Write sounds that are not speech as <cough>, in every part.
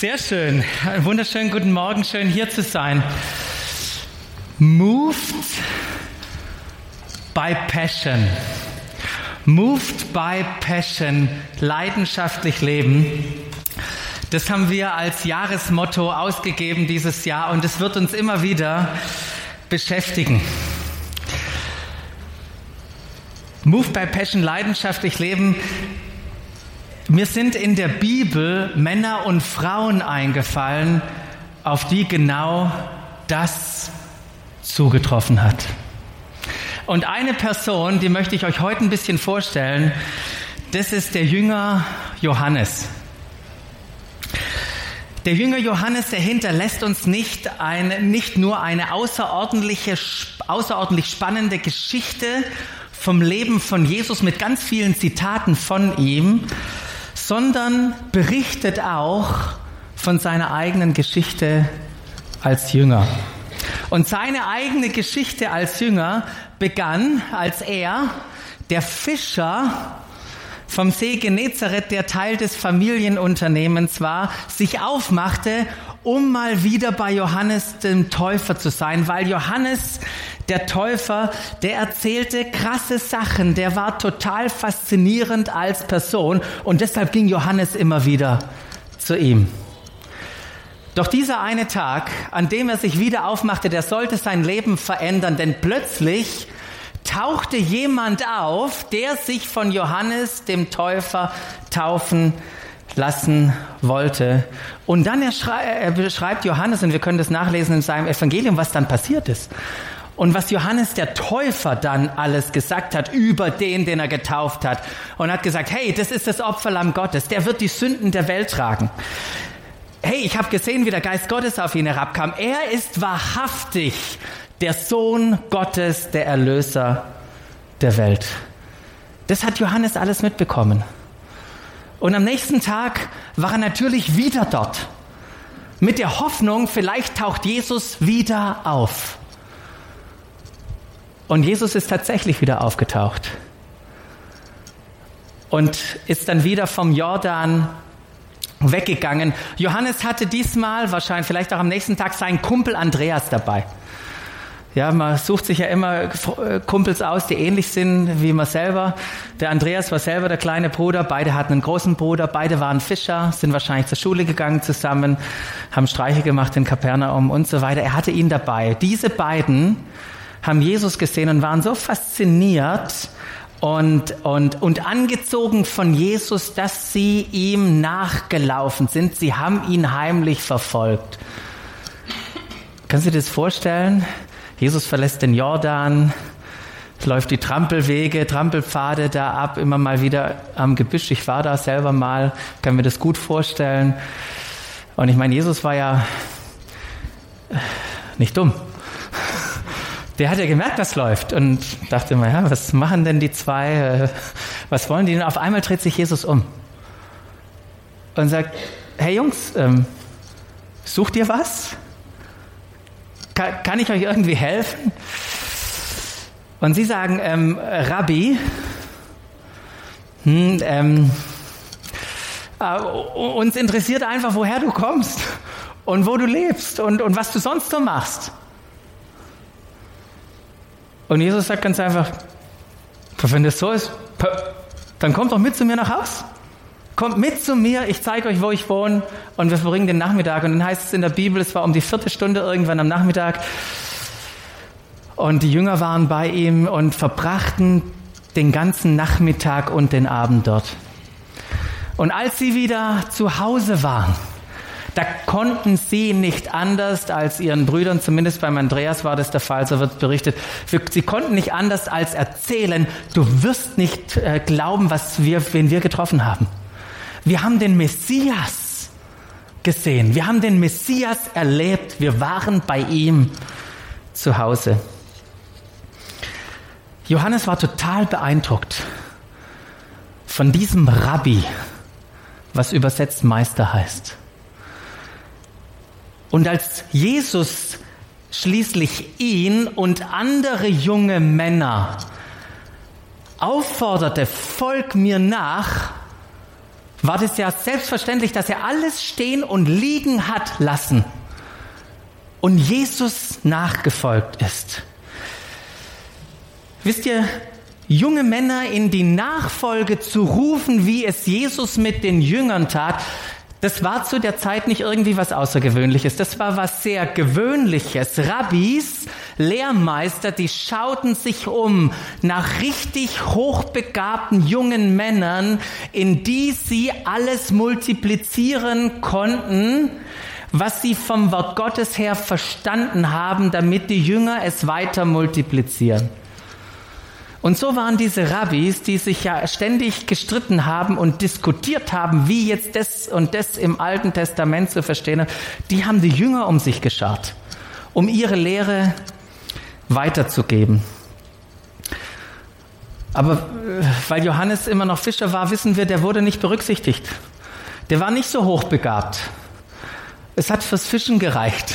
Sehr schön. Einen wunderschönen guten Morgen. Schön hier zu sein. Moved by Passion. Moved by Passion. Leidenschaftlich leben. Das haben wir als Jahresmotto ausgegeben dieses Jahr und es wird uns immer wieder beschäftigen. Moved by Passion, leidenschaftlich leben. Mir sind in der Bibel Männer und Frauen eingefallen, auf die genau das zugetroffen hat. Und eine Person, die möchte ich euch heute ein bisschen vorstellen, das ist der Jünger Johannes. Der Jünger Johannes, der hinterlässt uns nicht, eine, nicht nur eine außerordentliche, außerordentlich spannende Geschichte vom Leben von Jesus mit ganz vielen Zitaten von ihm, sondern berichtet auch von seiner eigenen Geschichte als Jünger. Und seine eigene Geschichte als Jünger begann, als er, der Fischer vom See Genezareth, der Teil des Familienunternehmens war, sich aufmachte, um mal wieder bei Johannes dem Täufer zu sein, weil Johannes der Täufer, der erzählte krasse Sachen, der war total faszinierend als Person und deshalb ging Johannes immer wieder zu ihm. Doch dieser eine Tag, an dem er sich wieder aufmachte, der sollte sein Leben verändern, denn plötzlich tauchte jemand auf, der sich von Johannes dem Täufer taufen lassen wollte. Und dann er beschreibt Johannes, und wir können das nachlesen in seinem Evangelium, was dann passiert ist. Und was Johannes der Täufer dann alles gesagt hat über den, den er getauft hat. Und hat gesagt, hey, das ist das Opferlamm Gottes, der wird die Sünden der Welt tragen. Hey, ich habe gesehen, wie der Geist Gottes auf ihn herabkam. Er ist wahrhaftig der Sohn Gottes, der Erlöser der Welt. Das hat Johannes alles mitbekommen. Und am nächsten Tag war er natürlich wieder dort. Mit der Hoffnung, vielleicht taucht Jesus wieder auf. Und Jesus ist tatsächlich wieder aufgetaucht und ist dann wieder vom Jordan weggegangen. Johannes hatte diesmal, wahrscheinlich vielleicht auch am nächsten Tag, seinen Kumpel Andreas dabei. Ja, man sucht sich ja immer äh, Kumpels aus, die ähnlich sind wie man selber. Der Andreas war selber der kleine Bruder, beide hatten einen großen Bruder, beide waren Fischer, sind wahrscheinlich zur Schule gegangen zusammen, haben Streiche gemacht in Kapernaum und so weiter. Er hatte ihn dabei. Diese beiden haben Jesus gesehen und waren so fasziniert und, und, und angezogen von Jesus, dass sie ihm nachgelaufen sind. Sie haben ihn heimlich verfolgt. Kannst du dir das vorstellen? Jesus verlässt den Jordan, läuft die Trampelwege, Trampelpfade da ab, immer mal wieder am Gebüsch. Ich war da selber mal, kann mir das gut vorstellen. Und ich meine, Jesus war ja nicht dumm der hat ja gemerkt, was läuft und dachte mal, ja, was machen denn die zwei? Äh, was wollen die? Und auf einmal dreht sich Jesus um und sagt, hey Jungs, ähm, sucht ihr was? Kann, kann, ich euch irgendwie helfen? Und sie sagen, ähm, Rabbi, hm, ähm, äh, uns interessiert einfach, woher du kommst und wo du lebst und, und was du sonst so machst. Und Jesus sagt ganz einfach, wenn das so ist, dann kommt doch mit zu mir nach Haus. Kommt mit zu mir, ich zeige euch, wo ich wohne und wir verbringen den Nachmittag. Und dann heißt es in der Bibel, es war um die vierte Stunde irgendwann am Nachmittag. Und die Jünger waren bei ihm und verbrachten den ganzen Nachmittag und den Abend dort. Und als sie wieder zu Hause waren, da konnten sie nicht anders als ihren Brüdern, zumindest beim Andreas war das der Fall, so wird berichtet. Sie konnten nicht anders als erzählen, du wirst nicht äh, glauben, was wir, wen wir getroffen haben. Wir haben den Messias gesehen. Wir haben den Messias erlebt. Wir waren bei ihm zu Hause. Johannes war total beeindruckt von diesem Rabbi, was übersetzt Meister heißt. Und als Jesus schließlich ihn und andere junge Männer aufforderte, folg mir nach, war das ja selbstverständlich, dass er alles stehen und liegen hat lassen und Jesus nachgefolgt ist. Wisst ihr, junge Männer in die Nachfolge zu rufen, wie es Jesus mit den Jüngern tat, das war zu der Zeit nicht irgendwie was Außergewöhnliches. Das war was sehr Gewöhnliches. Rabbis, Lehrmeister, die schauten sich um nach richtig hochbegabten jungen Männern, in die sie alles multiplizieren konnten, was sie vom Wort Gottes her verstanden haben, damit die Jünger es weiter multiplizieren. Und so waren diese Rabbis, die sich ja ständig gestritten haben und diskutiert haben, wie jetzt das und das im Alten Testament zu verstehen, die haben die Jünger um sich geschart, um ihre Lehre weiterzugeben. Aber äh, weil Johannes immer noch Fischer war, wissen wir, der wurde nicht berücksichtigt. Der war nicht so hochbegabt. Es hat fürs Fischen gereicht.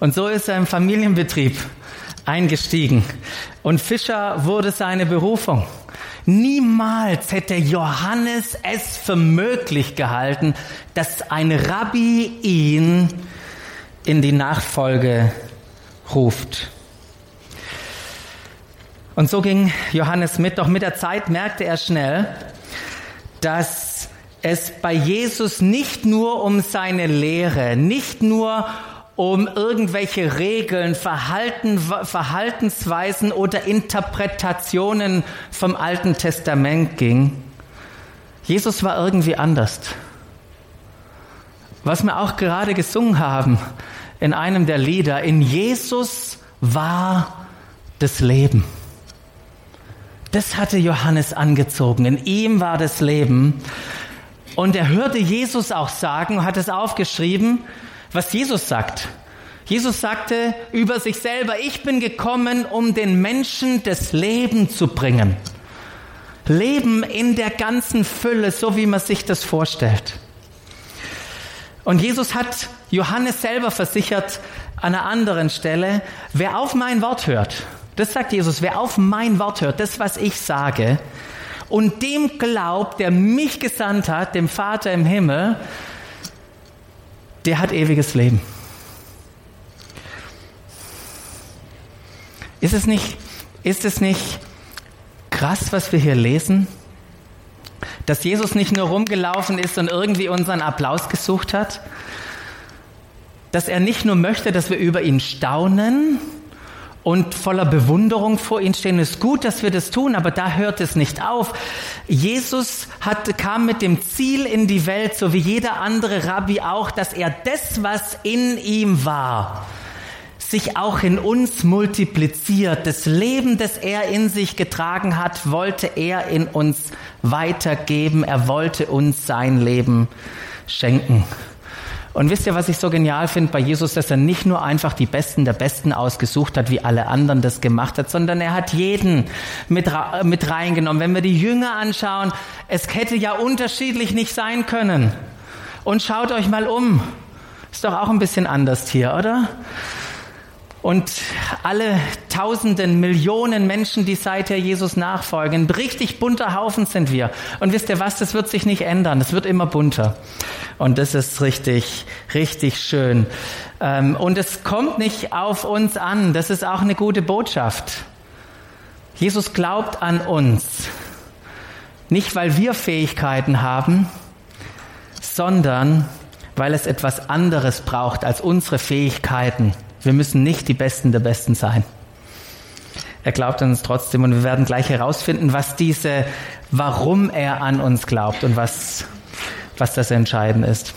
Und so ist er im Familienbetrieb eingestiegen. Und Fischer wurde seine Berufung. Niemals hätte Johannes es für möglich gehalten, dass ein Rabbi ihn in die Nachfolge ruft. Und so ging Johannes mit, doch mit der Zeit merkte er schnell, dass es bei Jesus nicht nur um seine Lehre, nicht nur um irgendwelche Regeln, Verhalten, Verhaltensweisen oder Interpretationen vom Alten Testament ging. Jesus war irgendwie anders. Was wir auch gerade gesungen haben in einem der Lieder, in Jesus war das Leben. Das hatte Johannes angezogen. In ihm war das Leben. Und er hörte Jesus auch sagen, hat es aufgeschrieben, was Jesus sagt. Jesus sagte über sich selber, ich bin gekommen, um den Menschen das Leben zu bringen. Leben in der ganzen Fülle, so wie man sich das vorstellt. Und Jesus hat Johannes selber versichert an einer anderen Stelle, wer auf mein Wort hört, das sagt Jesus, wer auf mein Wort hört, das, was ich sage, und dem glaubt, der mich gesandt hat, dem Vater im Himmel, der hat ewiges Leben. Ist es nicht, ist es nicht krass, was wir hier lesen? Dass Jesus nicht nur rumgelaufen ist und irgendwie unseren Applaus gesucht hat, dass er nicht nur möchte, dass wir über ihn staunen, und voller Bewunderung vor ihn stehen. Es ist gut, dass wir das tun, aber da hört es nicht auf. Jesus hat, kam mit dem Ziel in die Welt, so wie jeder andere Rabbi auch, dass er das, was in ihm war, sich auch in uns multipliziert. Das Leben, das er in sich getragen hat, wollte er in uns weitergeben. Er wollte uns sein Leben schenken. Und wisst ihr, was ich so genial finde bei Jesus, dass er nicht nur einfach die Besten der Besten ausgesucht hat, wie alle anderen das gemacht hat, sondern er hat jeden mit, mit reingenommen. Wenn wir die Jünger anschauen, es hätte ja unterschiedlich nicht sein können. Und schaut euch mal um. Ist doch auch ein bisschen anders hier, oder? Und alle Tausenden, Millionen Menschen, die seither Jesus nachfolgen, richtig bunter Haufen sind wir. Und wisst ihr was, das wird sich nicht ändern, es wird immer bunter. Und das ist richtig, richtig schön. Ähm, und es kommt nicht auf uns an, das ist auch eine gute Botschaft. Jesus glaubt an uns. Nicht, weil wir Fähigkeiten haben, sondern weil es etwas anderes braucht als unsere Fähigkeiten. Wir müssen nicht die Besten der Besten sein. Er glaubt an uns trotzdem und wir werden gleich herausfinden, was diese, warum er an uns glaubt und was, was das Entscheidende ist.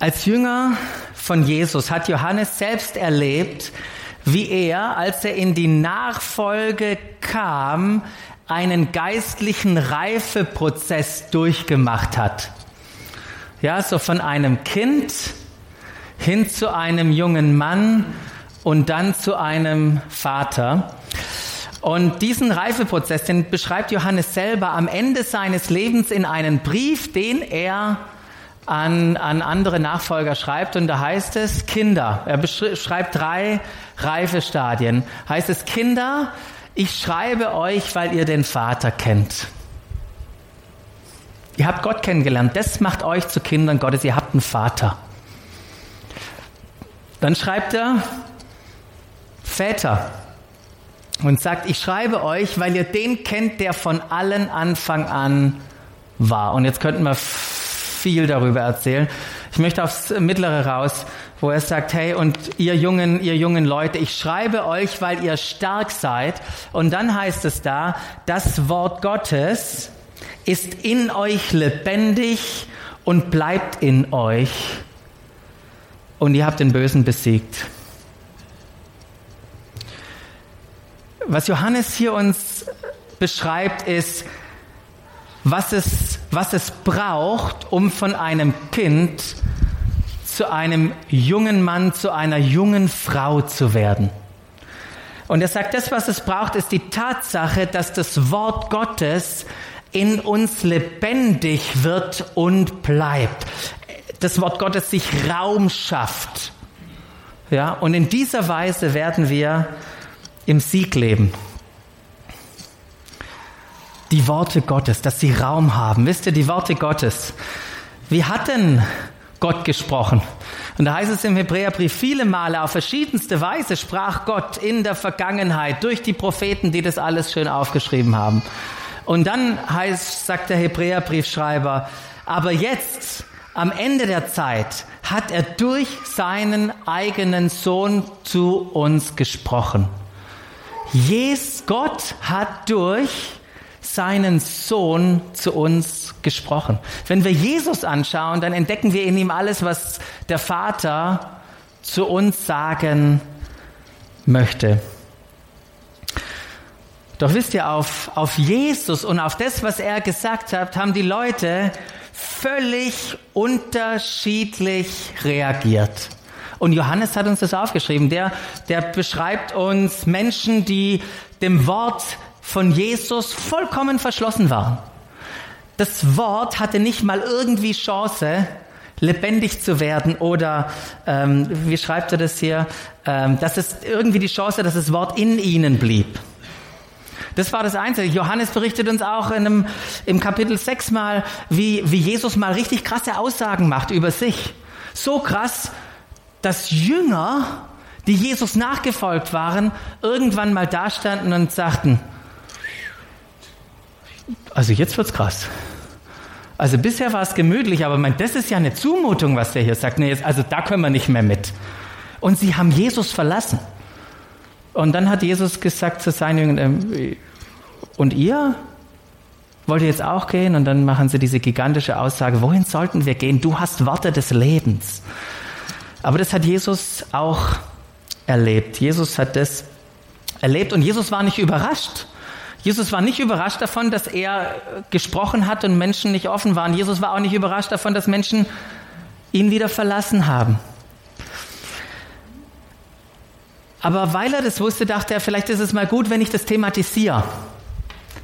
Als Jünger von Jesus hat Johannes selbst erlebt, wie er, als er in die Nachfolge kam, einen geistlichen Reifeprozess durchgemacht hat. Ja, so von einem Kind hin zu einem jungen Mann und dann zu einem Vater. Und diesen Reifeprozess, den beschreibt Johannes selber am Ende seines Lebens in einen Brief, den er an, an andere Nachfolger schreibt. Und da heißt es, Kinder, er beschreibt drei Reifestadien. Heißt es, Kinder, ich schreibe euch, weil ihr den Vater kennt. Ihr habt Gott kennengelernt. Das macht euch zu Kindern Gottes. Ihr habt einen Vater. Dann schreibt er Väter und sagt, ich schreibe euch, weil ihr den kennt, der von allen Anfang an war. Und jetzt könnten wir viel darüber erzählen. Ich möchte aufs Mittlere raus, wo er sagt, hey, und ihr jungen, ihr jungen Leute, ich schreibe euch, weil ihr stark seid. Und dann heißt es da, das Wort Gottes ist in euch lebendig und bleibt in euch. Und ihr habt den Bösen besiegt. Was Johannes hier uns beschreibt, ist, was es, was es braucht, um von einem Kind zu einem jungen Mann, zu einer jungen Frau zu werden. Und er sagt, das, was es braucht, ist die Tatsache, dass das Wort Gottes in uns lebendig wird und bleibt. Das Wort Gottes sich Raum schafft. Ja, und in dieser Weise werden wir im Sieg leben. Die Worte Gottes, dass sie Raum haben. Wisst ihr, die Worte Gottes. Wie hat denn Gott gesprochen? Und da heißt es im Hebräerbrief, viele Male auf verschiedenste Weise sprach Gott in der Vergangenheit durch die Propheten, die das alles schön aufgeschrieben haben. Und dann heißt, sagt der Hebräerbriefschreiber, aber jetzt, am Ende der Zeit, hat er durch seinen eigenen Sohn zu uns gesprochen. Jesus, Gott hat durch seinen Sohn zu uns gesprochen. Wenn wir Jesus anschauen, dann entdecken wir in ihm alles, was der Vater zu uns sagen möchte. Doch wisst ihr, auf, auf Jesus und auf das, was er gesagt hat, haben die Leute völlig unterschiedlich reagiert. Und Johannes hat uns das aufgeschrieben. Der, der beschreibt uns Menschen, die dem Wort von Jesus vollkommen verschlossen waren. Das Wort hatte nicht mal irgendwie Chance, lebendig zu werden oder ähm, wie schreibt er das hier, ähm, dass es irgendwie die Chance, dass das Wort in ihnen blieb. Das war das Einzige. Johannes berichtet uns auch in einem, im Kapitel 6 mal, wie, wie Jesus mal richtig krasse Aussagen macht über sich. So krass, dass Jünger, die Jesus nachgefolgt waren, irgendwann mal dastanden und sagten, also jetzt wird's krass. Also bisher war es gemütlich, aber mein, das ist ja eine Zumutung, was der hier sagt. Nee, also da können wir nicht mehr mit. Und sie haben Jesus verlassen. Und dann hat Jesus gesagt zu seinen Jüngern, ähm, und ihr? Wollt ihr jetzt auch gehen? Und dann machen sie diese gigantische Aussage, wohin sollten wir gehen? Du hast Worte des Lebens. Aber das hat Jesus auch erlebt. Jesus hat das erlebt und Jesus war nicht überrascht. Jesus war nicht überrascht davon, dass er gesprochen hat und Menschen nicht offen waren. Jesus war auch nicht überrascht davon, dass Menschen ihn wieder verlassen haben. Aber weil er das wusste, dachte er, vielleicht ist es mal gut, wenn ich das thematisiere.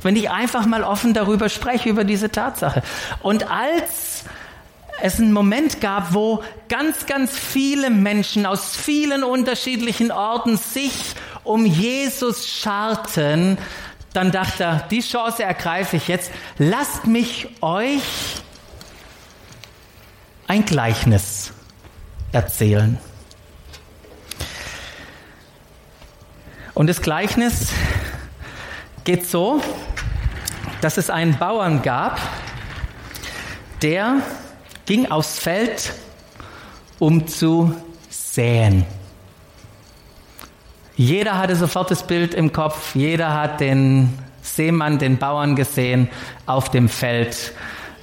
Wenn ich einfach mal offen darüber spreche, über diese Tatsache. Und als es einen Moment gab, wo ganz, ganz viele Menschen aus vielen unterschiedlichen Orten sich um Jesus scharten, dann dachte er, die Chance ergreife ich jetzt. Lasst mich euch ein Gleichnis erzählen. Und das Gleichnis geht so, dass es einen Bauern gab, der ging aufs Feld, um zu säen. Jeder hatte sofort das Bild im Kopf, jeder hat den Seemann, den Bauern gesehen auf dem Feld.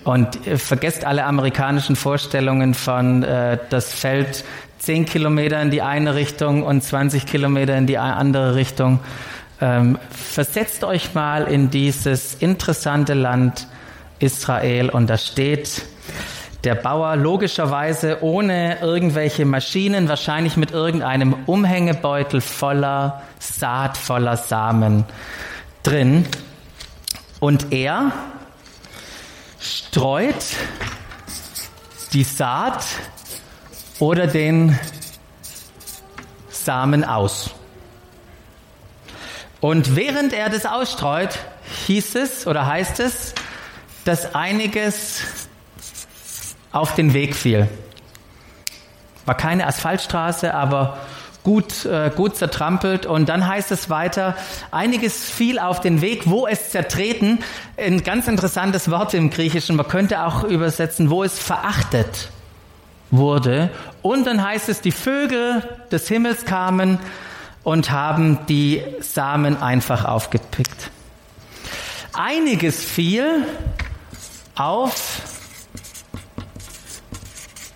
Und äh, vergesst alle amerikanischen Vorstellungen von äh, das Feld 10 Kilometer in die eine Richtung und 20 Kilometer in die andere Richtung. Ähm, versetzt euch mal in dieses interessante Land Israel und da steht der Bauer logischerweise ohne irgendwelche Maschinen, wahrscheinlich mit irgendeinem Umhängebeutel voller Saat, voller Samen drin. Und er streut die Saat oder den Samen aus. Und während er das ausstreut, hieß es oder heißt es, dass einiges auf den Weg fiel. War keine Asphaltstraße, aber gut, äh, gut zertrampelt. Und dann heißt es weiter, einiges fiel auf den Weg, wo es zertreten. Ein ganz interessantes Wort im Griechischen. Man könnte auch übersetzen, wo es verachtet wurde. Und dann heißt es, die Vögel des Himmels kamen und haben die Samen einfach aufgepickt. Einiges fiel auf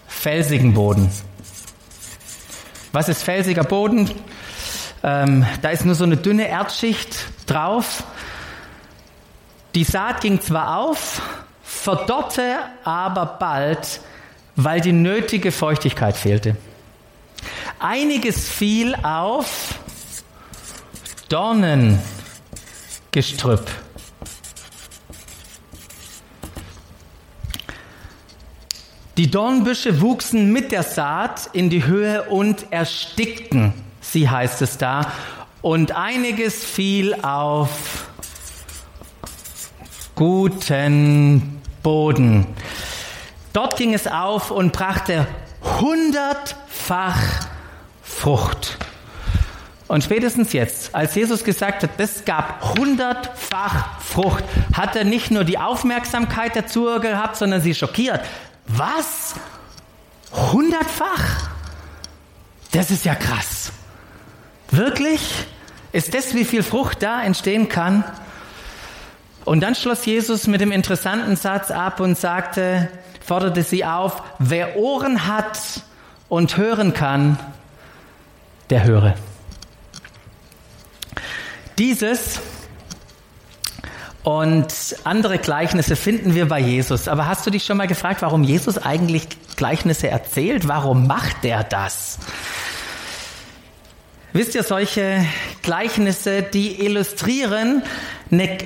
felsigen Boden. Was ist felsiger Boden? Ähm, da ist nur so eine dünne Erdschicht drauf. Die Saat ging zwar auf, verdorrte aber bald, weil die nötige Feuchtigkeit fehlte. Einiges fiel auf Dornengestrüpp. Die Dornbüsche wuchsen mit der Saat in die Höhe und erstickten sie, heißt es da. Und einiges fiel auf guten Boden. Dort ging es auf und brachte hundertfach Frucht. Und spätestens jetzt, als Jesus gesagt hat, es gab hundertfach Frucht, hat er nicht nur die Aufmerksamkeit dazu gehabt, sondern sie schockiert. Was? Hundertfach? Das ist ja krass. Wirklich? Ist das, wie viel Frucht da entstehen kann? Und dann schloss Jesus mit dem interessanten Satz ab und sagte, forderte sie auf, wer Ohren hat und hören kann, der höre. Dieses und andere Gleichnisse finden wir bei Jesus. Aber hast du dich schon mal gefragt, warum Jesus eigentlich Gleichnisse erzählt? Warum macht er das? Wisst ihr, solche Gleichnisse, die illustrieren eine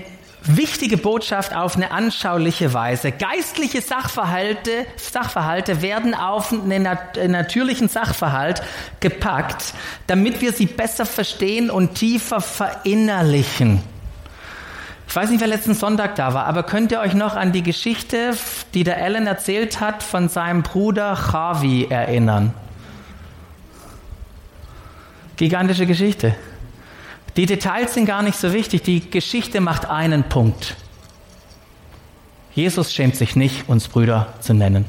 wichtige Botschaft auf eine anschauliche Weise. Geistliche Sachverhalte, Sachverhalte werden auf einen natürlichen Sachverhalt gepackt, damit wir sie besser verstehen und tiefer verinnerlichen. Ich weiß nicht, wer letzten Sonntag da war, aber könnt ihr euch noch an die Geschichte, die der Alan erzählt hat, von seinem Bruder Chavi erinnern? Gigantische Geschichte. Die Details sind gar nicht so wichtig, die Geschichte macht einen Punkt. Jesus schämt sich nicht, uns Brüder zu nennen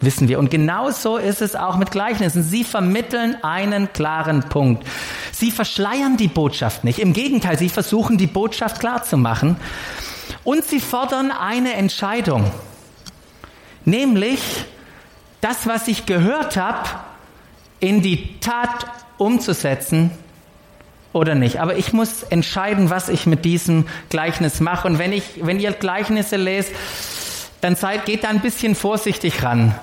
wissen wir. Und genau so ist es auch mit Gleichnissen. Sie vermitteln einen klaren Punkt. Sie verschleiern die Botschaft nicht. Im Gegenteil, sie versuchen die Botschaft klar zu machen. Und sie fordern eine Entscheidung. Nämlich, das, was ich gehört habe, in die Tat umzusetzen oder nicht. Aber ich muss entscheiden, was ich mit diesem Gleichnis mache. Und wenn ich, wenn ihr Gleichnisse lest, dann seid, geht da ein bisschen vorsichtig ran.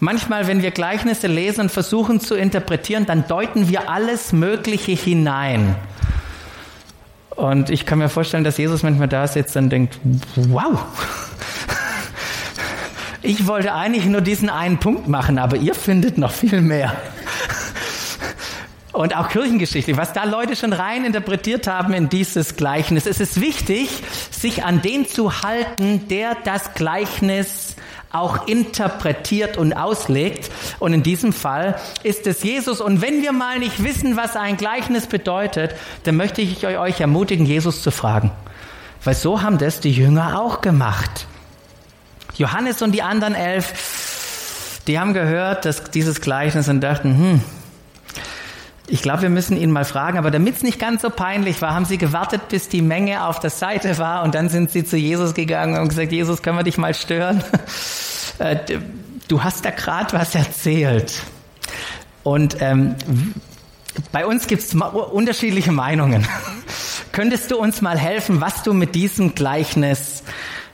Manchmal, wenn wir Gleichnisse lesen und versuchen zu interpretieren, dann deuten wir alles Mögliche hinein. Und ich kann mir vorstellen, dass Jesus manchmal da sitzt und denkt, wow, <laughs> ich wollte eigentlich nur diesen einen Punkt machen, aber ihr findet noch viel mehr. Und auch Kirchengeschichte, was da Leute schon rein interpretiert haben in dieses Gleichnis. Es ist wichtig, sich an den zu halten, der das Gleichnis auch interpretiert und auslegt. Und in diesem Fall ist es Jesus. Und wenn wir mal nicht wissen, was ein Gleichnis bedeutet, dann möchte ich euch ermutigen, Jesus zu fragen. Weil so haben das die Jünger auch gemacht. Johannes und die anderen elf, die haben gehört, dass dieses Gleichnis und dachten, hm, ich glaube, wir müssen ihn mal fragen, aber damit es nicht ganz so peinlich war, haben sie gewartet, bis die Menge auf der Seite war und dann sind sie zu Jesus gegangen und gesagt, Jesus, können wir dich mal stören? <laughs> Äh, du hast da gerade was erzählt. Und ähm, bei uns gibt es unterschiedliche Meinungen. <laughs> Könntest du uns mal helfen, was du mit diesem Gleichnis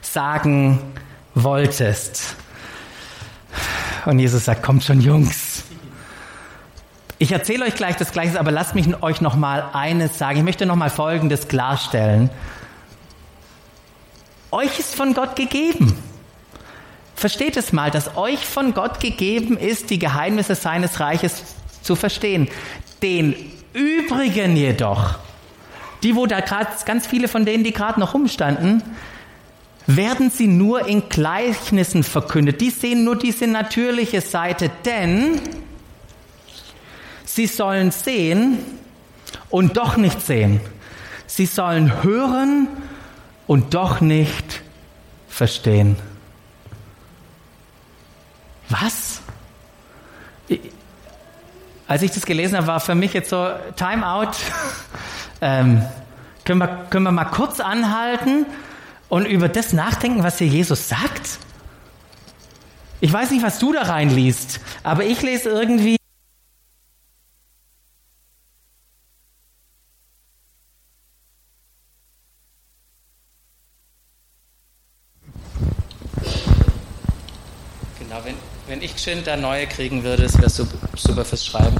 sagen wolltest? Und Jesus sagt, kommt schon, Jungs ich erzähle euch gleich das Gleiche, aber lasst mich euch noch mal eines sagen. Ich möchte noch mal Folgendes klarstellen. Euch ist von Gott gegeben. Versteht es mal, dass euch von Gott gegeben ist, die Geheimnisse seines Reiches zu verstehen. Den übrigen jedoch, die wo da gerade, ganz viele von denen, die gerade noch rumstanden, werden sie nur in Gleichnissen verkündet. Die sehen nur diese natürliche Seite, denn sie sollen sehen und doch nicht sehen. Sie sollen hören und doch nicht verstehen. Was? Als ich das gelesen habe, war für mich jetzt so Time out. <laughs> ähm, können, wir, können wir mal kurz anhalten und über das nachdenken, was hier Jesus sagt? Ich weiß nicht, was du da reinliest, aber ich lese irgendwie Genau, wenn, wenn ich geschwind da neue kriegen würde, das wäre super, super fürs Schreiben.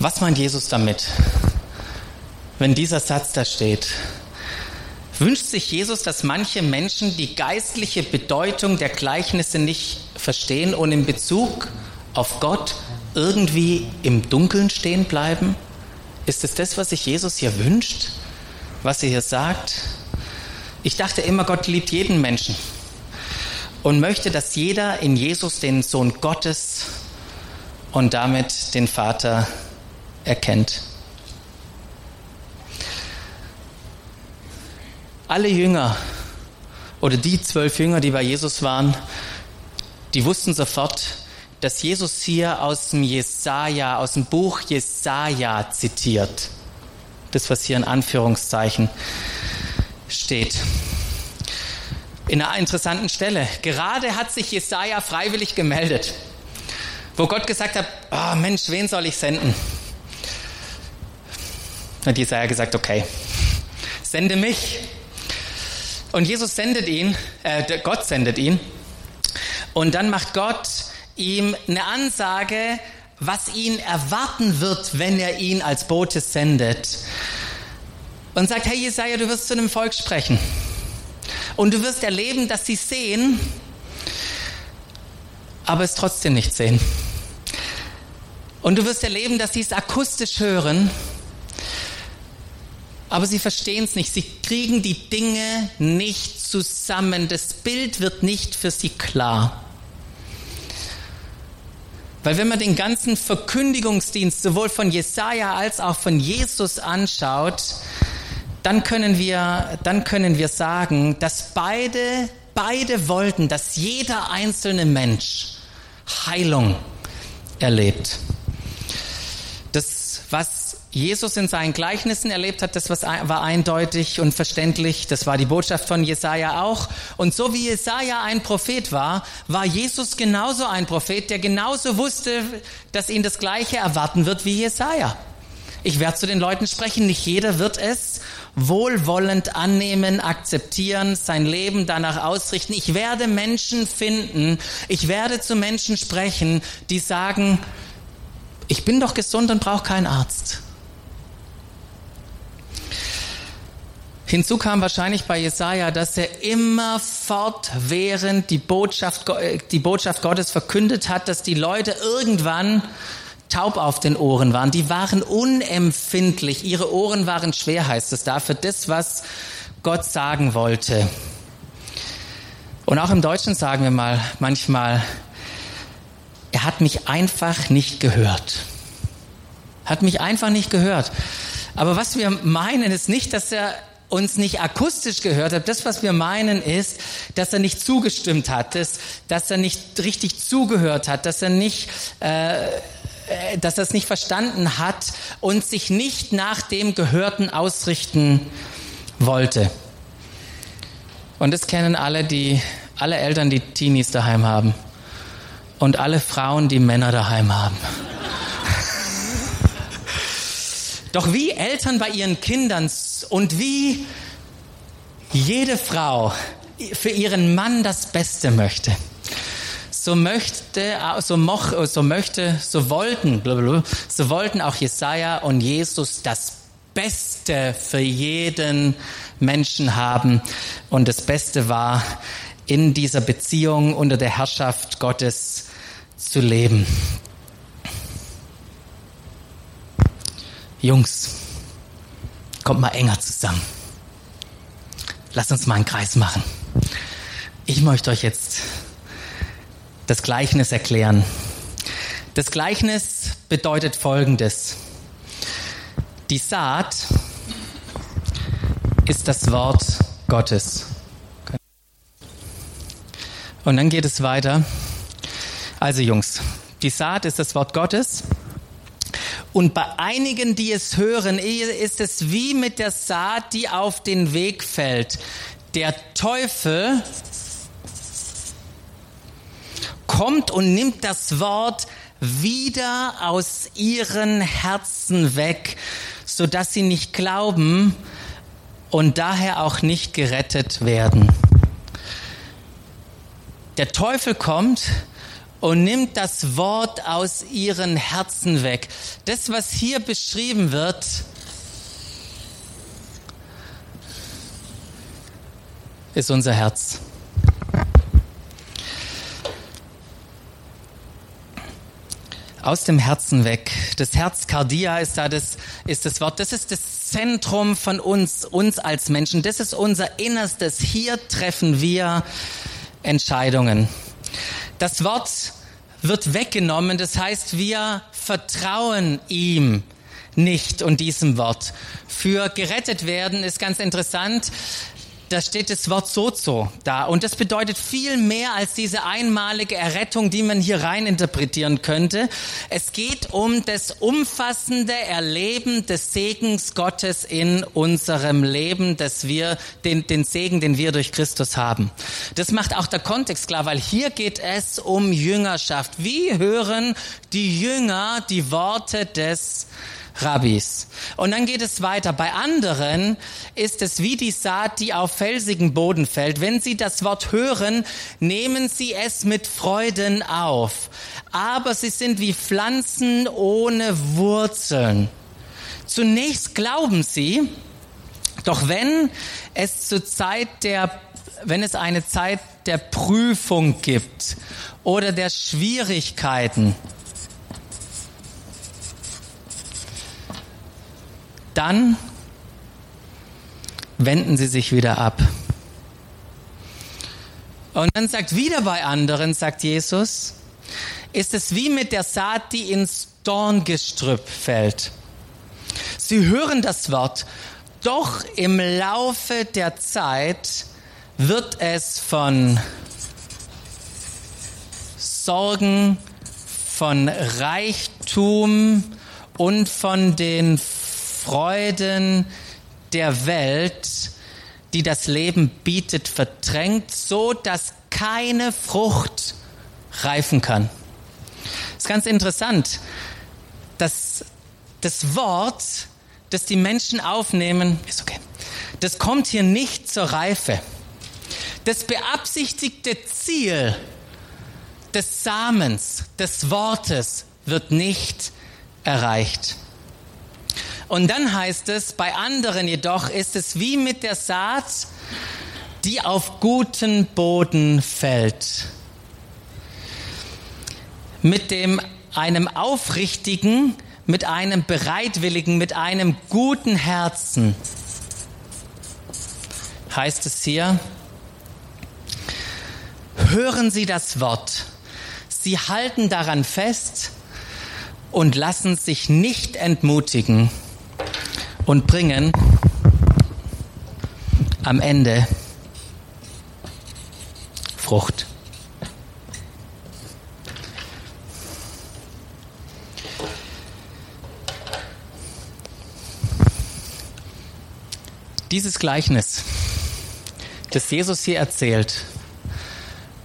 Was meint Jesus damit, wenn dieser Satz da steht? Wünscht sich Jesus, dass manche Menschen die geistliche Bedeutung der Gleichnisse nicht verstehen und in Bezug auf Gott irgendwie im Dunkeln stehen bleiben? Ist es das, was sich Jesus hier wünscht? Was er hier sagt. Ich dachte immer, Gott liebt jeden Menschen und möchte, dass jeder in Jesus den Sohn Gottes und damit den Vater erkennt. Alle Jünger oder die zwölf Jünger, die bei Jesus waren, die wussten sofort, dass Jesus hier aus dem Jesaja, aus dem Buch Jesaja zitiert das, was hier in Anführungszeichen steht. In einer interessanten Stelle. Gerade hat sich Jesaja freiwillig gemeldet, wo Gott gesagt hat: oh Mensch, wen soll ich senden? Hat Jesaja gesagt: Okay, sende mich. Und Jesus sendet ihn, äh, Gott sendet ihn. Und dann macht Gott ihm eine Ansage, was ihn erwarten wird, wenn er ihn als Bote sendet. Und sagt, hey Jesaja, du wirst zu einem Volk sprechen. Und du wirst erleben, dass sie sehen, aber es trotzdem nicht sehen. Und du wirst erleben, dass sie es akustisch hören, aber sie verstehen es nicht. Sie kriegen die Dinge nicht zusammen. Das Bild wird nicht für sie klar. Weil wenn man den ganzen Verkündigungsdienst sowohl von Jesaja als auch von Jesus anschaut, dann können wir, dann können wir sagen, dass beide, beide wollten, dass jeder einzelne Mensch Heilung erlebt. Das, was Jesus in seinen Gleichnissen erlebt hat, das war eindeutig und verständlich. Das war die Botschaft von Jesaja auch. Und so wie Jesaja ein Prophet war, war Jesus genauso ein Prophet, der genauso wusste, dass ihn das Gleiche erwarten wird wie Jesaja. Ich werde zu den Leuten sprechen. Nicht jeder wird es wohlwollend annehmen, akzeptieren, sein Leben danach ausrichten. Ich werde Menschen finden. Ich werde zu Menschen sprechen, die sagen, ich bin doch gesund und brauche keinen Arzt. Hinzu kam wahrscheinlich bei Jesaja, dass er immer fortwährend die Botschaft, äh, die Botschaft Gottes verkündet hat, dass die Leute irgendwann taub auf den Ohren waren. Die waren unempfindlich. Ihre Ohren waren schwer, heißt es da, für das, was Gott sagen wollte. Und auch im Deutschen sagen wir mal manchmal, er hat mich einfach nicht gehört. Hat mich einfach nicht gehört. Aber was wir meinen, ist nicht, dass er uns nicht akustisch gehört hat. Das, was wir meinen, ist, dass er nicht zugestimmt hat, dass, dass er nicht richtig zugehört hat, dass er nicht, äh, äh, dass er es nicht verstanden hat und sich nicht nach dem Gehörten ausrichten wollte. Und das kennen alle, die, alle Eltern, die Teenies daheim haben. Und alle Frauen, die Männer daheim haben. Doch wie Eltern bei ihren Kindern und wie jede Frau für ihren Mann das Beste möchte, so möchte, so, moch, so möchte, so wollten, so wollten auch Jesaja und Jesus das Beste für jeden Menschen haben. Und das Beste war, in dieser Beziehung unter der Herrschaft Gottes zu leben. Jungs, kommt mal enger zusammen. Lasst uns mal einen Kreis machen. Ich möchte euch jetzt das Gleichnis erklären. Das Gleichnis bedeutet Folgendes. Die Saat ist das Wort Gottes. Und dann geht es weiter. Also Jungs, die Saat ist das Wort Gottes. Und bei einigen, die es hören, ist es wie mit der Saat, die auf den Weg fällt. Der Teufel kommt und nimmt das Wort wieder aus ihren Herzen weg, so dass sie nicht glauben und daher auch nicht gerettet werden. Der Teufel kommt und nimmt das Wort aus ihren Herzen weg. Das, was hier beschrieben wird, ist unser Herz. aus dem Herzen weg. Das Herz Cardia ist da das, ist das Wort. Das ist das Zentrum von uns, uns als Menschen. Das ist unser Innerstes. Hier treffen wir Entscheidungen. Das Wort wird weggenommen. Das heißt, wir vertrauen ihm nicht und diesem Wort. Für gerettet werden ist ganz interessant da steht das Wort Sozo da. Und das bedeutet viel mehr als diese einmalige Errettung, die man hier rein interpretieren könnte. Es geht um das umfassende Erleben des Segens Gottes in unserem Leben, dass wir den, den Segen, den wir durch Christus haben. Das macht auch der Kontext klar, weil hier geht es um Jüngerschaft. Wie hören die Jünger die Worte des Rabbis. Und dann geht es weiter. Bei anderen ist es wie die Saat, die auf felsigen Boden fällt. Wenn sie das Wort hören, nehmen sie es mit Freuden auf. Aber sie sind wie Pflanzen ohne Wurzeln. Zunächst glauben sie, doch wenn es zur Zeit der, wenn es eine Zeit der Prüfung gibt oder der Schwierigkeiten, dann wenden sie sich wieder ab. Und dann sagt wieder bei anderen, sagt Jesus, ist es wie mit der Saat, die ins Dorngestrüpp fällt. Sie hören das Wort, doch im Laufe der Zeit wird es von Sorgen, von Reichtum und von den Freuden der Welt, die das Leben bietet, verdrängt, so dass keine Frucht reifen kann. Das ist ganz interessant, dass das Wort, das die Menschen aufnehmen, ist okay, das kommt hier nicht zur Reife. Das beabsichtigte Ziel des Samens, des Wortes wird nicht erreicht. Und dann heißt es, bei anderen jedoch ist es wie mit der Saat, die auf guten Boden fällt. Mit dem einem aufrichtigen, mit einem bereitwilligen, mit einem guten Herzen. Heißt es hier, hören Sie das Wort, Sie halten daran fest und lassen sich nicht entmutigen und bringen am Ende Frucht. Dieses Gleichnis, das Jesus hier erzählt,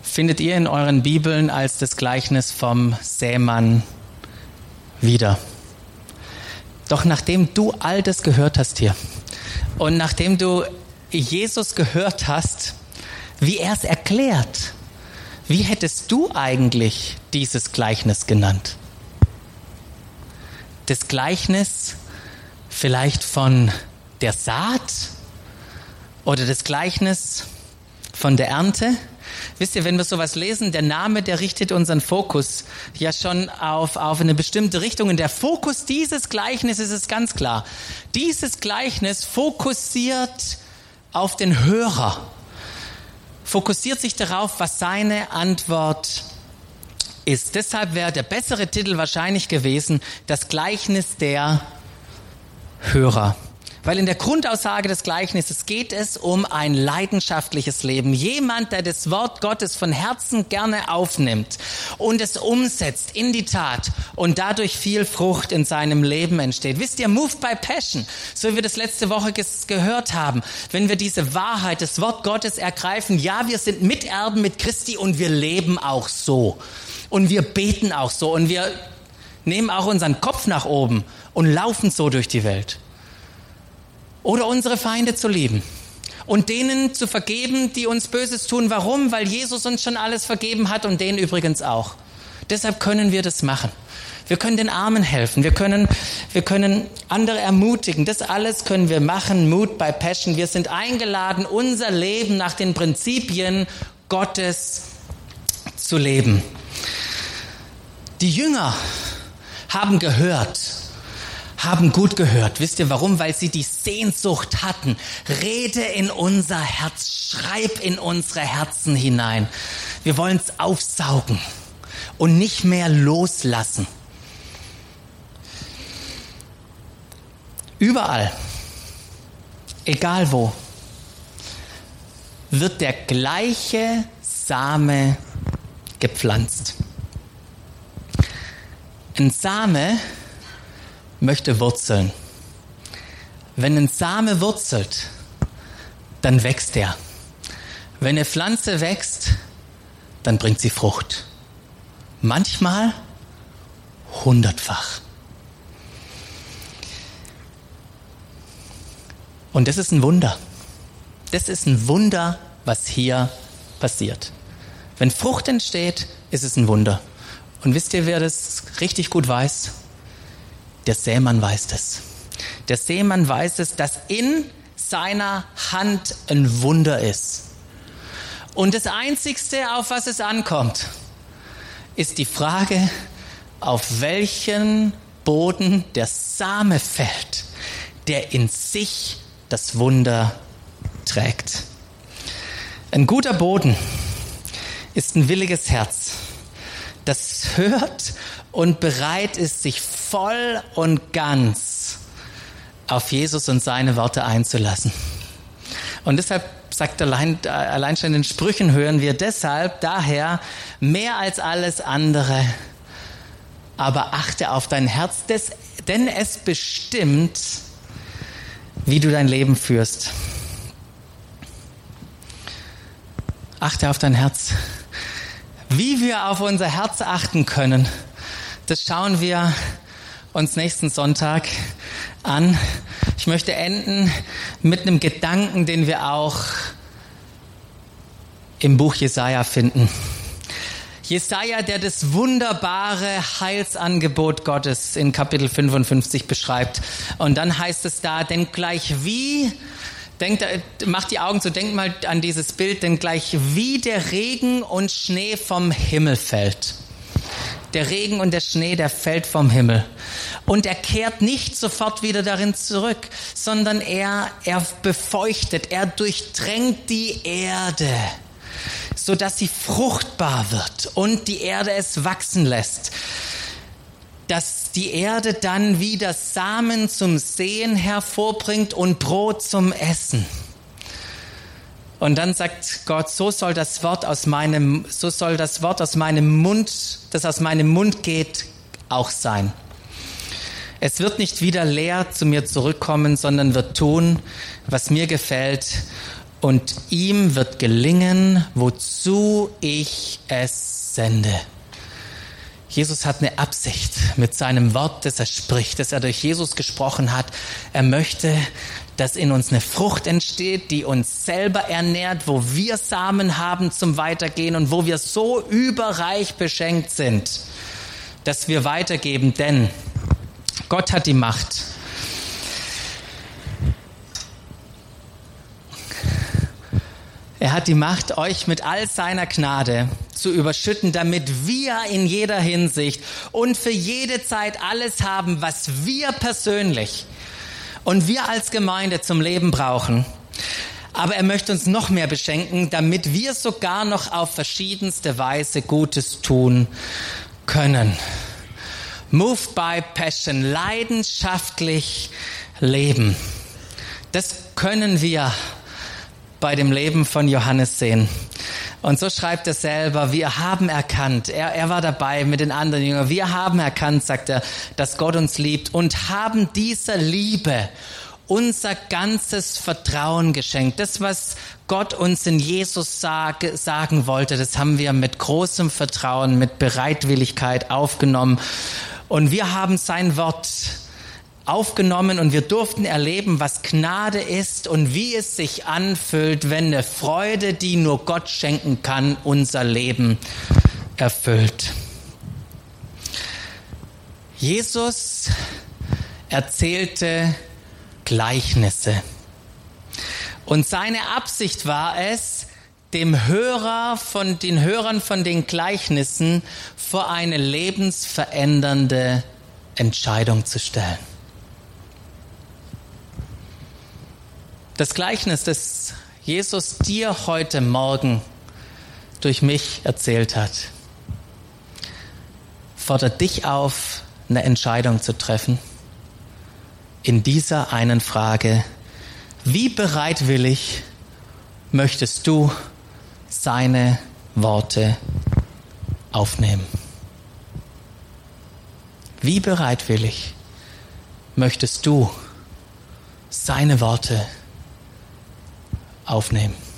findet ihr in euren Bibeln als das Gleichnis vom Sämann wieder. Doch nachdem du all das gehört hast hier und nachdem du Jesus gehört hast, wie er es erklärt, wie hättest du eigentlich dieses Gleichnis genannt? Das Gleichnis vielleicht von der Saat oder das Gleichnis von der Ernte? Wisst ihr, wenn wir sowas lesen, der Name, der richtet unseren Fokus ja schon auf, auf eine bestimmte Richtung. Und der Fokus dieses Gleichnisses ist ganz klar. Dieses Gleichnis fokussiert auf den Hörer, fokussiert sich darauf, was seine Antwort ist. Deshalb wäre der bessere Titel wahrscheinlich gewesen, das Gleichnis der Hörer. Weil in der Grundaussage des Gleichnisses geht es um ein leidenschaftliches Leben. Jemand, der das Wort Gottes von Herzen gerne aufnimmt und es umsetzt in die Tat und dadurch viel Frucht in seinem Leben entsteht. Wisst ihr, Move by Passion, so wie wir das letzte Woche gehört haben, wenn wir diese Wahrheit, das Wort Gottes ergreifen, ja, wir sind Miterben mit Christi und wir leben auch so. Und wir beten auch so und wir nehmen auch unseren Kopf nach oben und laufen so durch die Welt. Oder unsere Feinde zu lieben und denen zu vergeben, die uns Böses tun. Warum? Weil Jesus uns schon alles vergeben hat und denen übrigens auch. Deshalb können wir das machen. Wir können den Armen helfen. Wir können, wir können andere ermutigen. Das alles können wir machen. Mut by Passion. Wir sind eingeladen, unser Leben nach den Prinzipien Gottes zu leben. Die Jünger haben gehört, haben gut gehört. Wisst ihr warum? Weil sie die Sehnsucht hatten. Rede in unser Herz, schreib in unsere Herzen hinein. Wir wollen es aufsaugen und nicht mehr loslassen. Überall, egal wo, wird der gleiche Same gepflanzt. Ein Same möchte wurzeln. Wenn ein Same wurzelt, dann wächst er. Wenn eine Pflanze wächst, dann bringt sie Frucht. Manchmal hundertfach. Und das ist ein Wunder. Das ist ein Wunder, was hier passiert. Wenn Frucht entsteht, ist es ein Wunder. Und wisst ihr, wer das richtig gut weiß? Der Sämann weiß es. Der Sämann weiß es, dass in seiner Hand ein Wunder ist. Und das Einzigste, auf was es ankommt, ist die Frage, auf welchen Boden der Same fällt, der in sich das Wunder trägt. Ein guter Boden ist ein williges Herz, das hört und bereit ist, sich voll und ganz auf Jesus und seine Worte einzulassen. Und deshalb sagt allein, allein schon in den Sprüchen hören wir deshalb daher mehr als alles andere, aber achte auf dein Herz, denn es bestimmt, wie du dein Leben führst. Achte auf dein Herz. Wie wir auf unser Herz achten können, das schauen wir uns nächsten Sonntag an. Ich möchte enden mit einem Gedanken, den wir auch im Buch Jesaja finden. Jesaja, der das wunderbare Heilsangebot Gottes in Kapitel 55 beschreibt. Und dann heißt es da, denn gleich wie Denkt, macht die Augen zu, denkt mal an dieses Bild, denn gleich wie der Regen und Schnee vom Himmel fällt. Der Regen und der Schnee, der fällt vom Himmel. Und er kehrt nicht sofort wieder darin zurück, sondern er, er befeuchtet, er durchdrängt die Erde, so dass sie fruchtbar wird und die Erde es wachsen lässt dass die Erde dann wieder Samen zum Sehen hervorbringt und Brot zum Essen. Und dann sagt Gott, so soll das Wort aus meinem, so soll das Wort aus meinem Mund, das aus meinem Mund geht, auch sein. Es wird nicht wieder leer zu mir zurückkommen, sondern wird tun, was mir gefällt. Und ihm wird gelingen, wozu ich es sende. Jesus hat eine Absicht mit seinem Wort, das er spricht, das er durch Jesus gesprochen hat. Er möchte, dass in uns eine Frucht entsteht, die uns selber ernährt, wo wir Samen haben zum Weitergehen und wo wir so überreich beschenkt sind, dass wir weitergeben, denn Gott hat die Macht. Er hat die Macht, euch mit all seiner Gnade zu überschütten, damit wir in jeder Hinsicht und für jede Zeit alles haben, was wir persönlich und wir als Gemeinde zum Leben brauchen. Aber er möchte uns noch mehr beschenken, damit wir sogar noch auf verschiedenste Weise Gutes tun können. Moved by Passion, leidenschaftlich leben. Das können wir bei dem Leben von Johannes sehen. Und so schreibt er selber, wir haben erkannt, er, er war dabei mit den anderen Jüngern, wir haben erkannt, sagt er, dass Gott uns liebt und haben dieser Liebe unser ganzes Vertrauen geschenkt. Das, was Gott uns in Jesus sag, sagen wollte, das haben wir mit großem Vertrauen, mit Bereitwilligkeit aufgenommen. Und wir haben sein Wort aufgenommen und wir durften erleben, was Gnade ist und wie es sich anfühlt, wenn eine Freude, die nur Gott schenken kann, unser Leben erfüllt. Jesus erzählte Gleichnisse. Und seine Absicht war es, dem Hörer von den Hörern von den Gleichnissen vor eine lebensverändernde Entscheidung zu stellen. Das Gleichnis, das Jesus dir heute Morgen durch mich erzählt hat, fordert dich auf, eine Entscheidung zu treffen in dieser einen Frage. Wie bereitwillig möchtest du seine Worte aufnehmen? Wie bereitwillig möchtest du seine Worte aufnehmen? Aufnehmen.